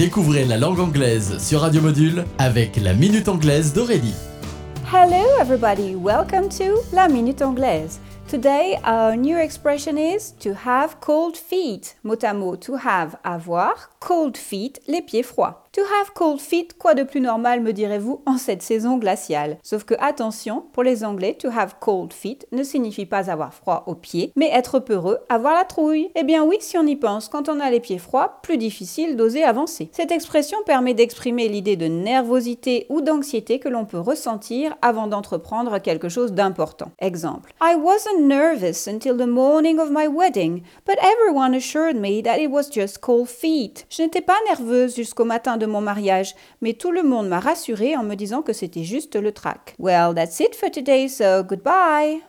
Découvrez la langue anglaise sur Radio Module avec la Minute Anglaise d'Aurélie. Hello, everybody. Welcome to La Minute Anglaise. Today, our new expression is to have cold feet. Mot à mot, to have, avoir, cold feet, les pieds froids. To have cold feet, quoi de plus normal me direz-vous en cette saison glaciale? Sauf que attention, pour les Anglais, to have cold feet ne signifie pas avoir froid aux pieds, mais être peureux, avoir la trouille. Eh bien oui, si on y pense, quand on a les pieds froids, plus difficile d'oser avancer. Cette expression permet d'exprimer l'idée de nervosité ou d'anxiété que l'on peut ressentir avant d'entreprendre quelque chose d'important. Exemple I wasn't nervous until the morning of my wedding, but everyone assured me that it was just cold feet. Je n'étais pas nerveuse jusqu'au matin de mon mariage, mais tout le monde m'a rassurée en me disant que c'était juste le trac. Well, that's it for today, so goodbye.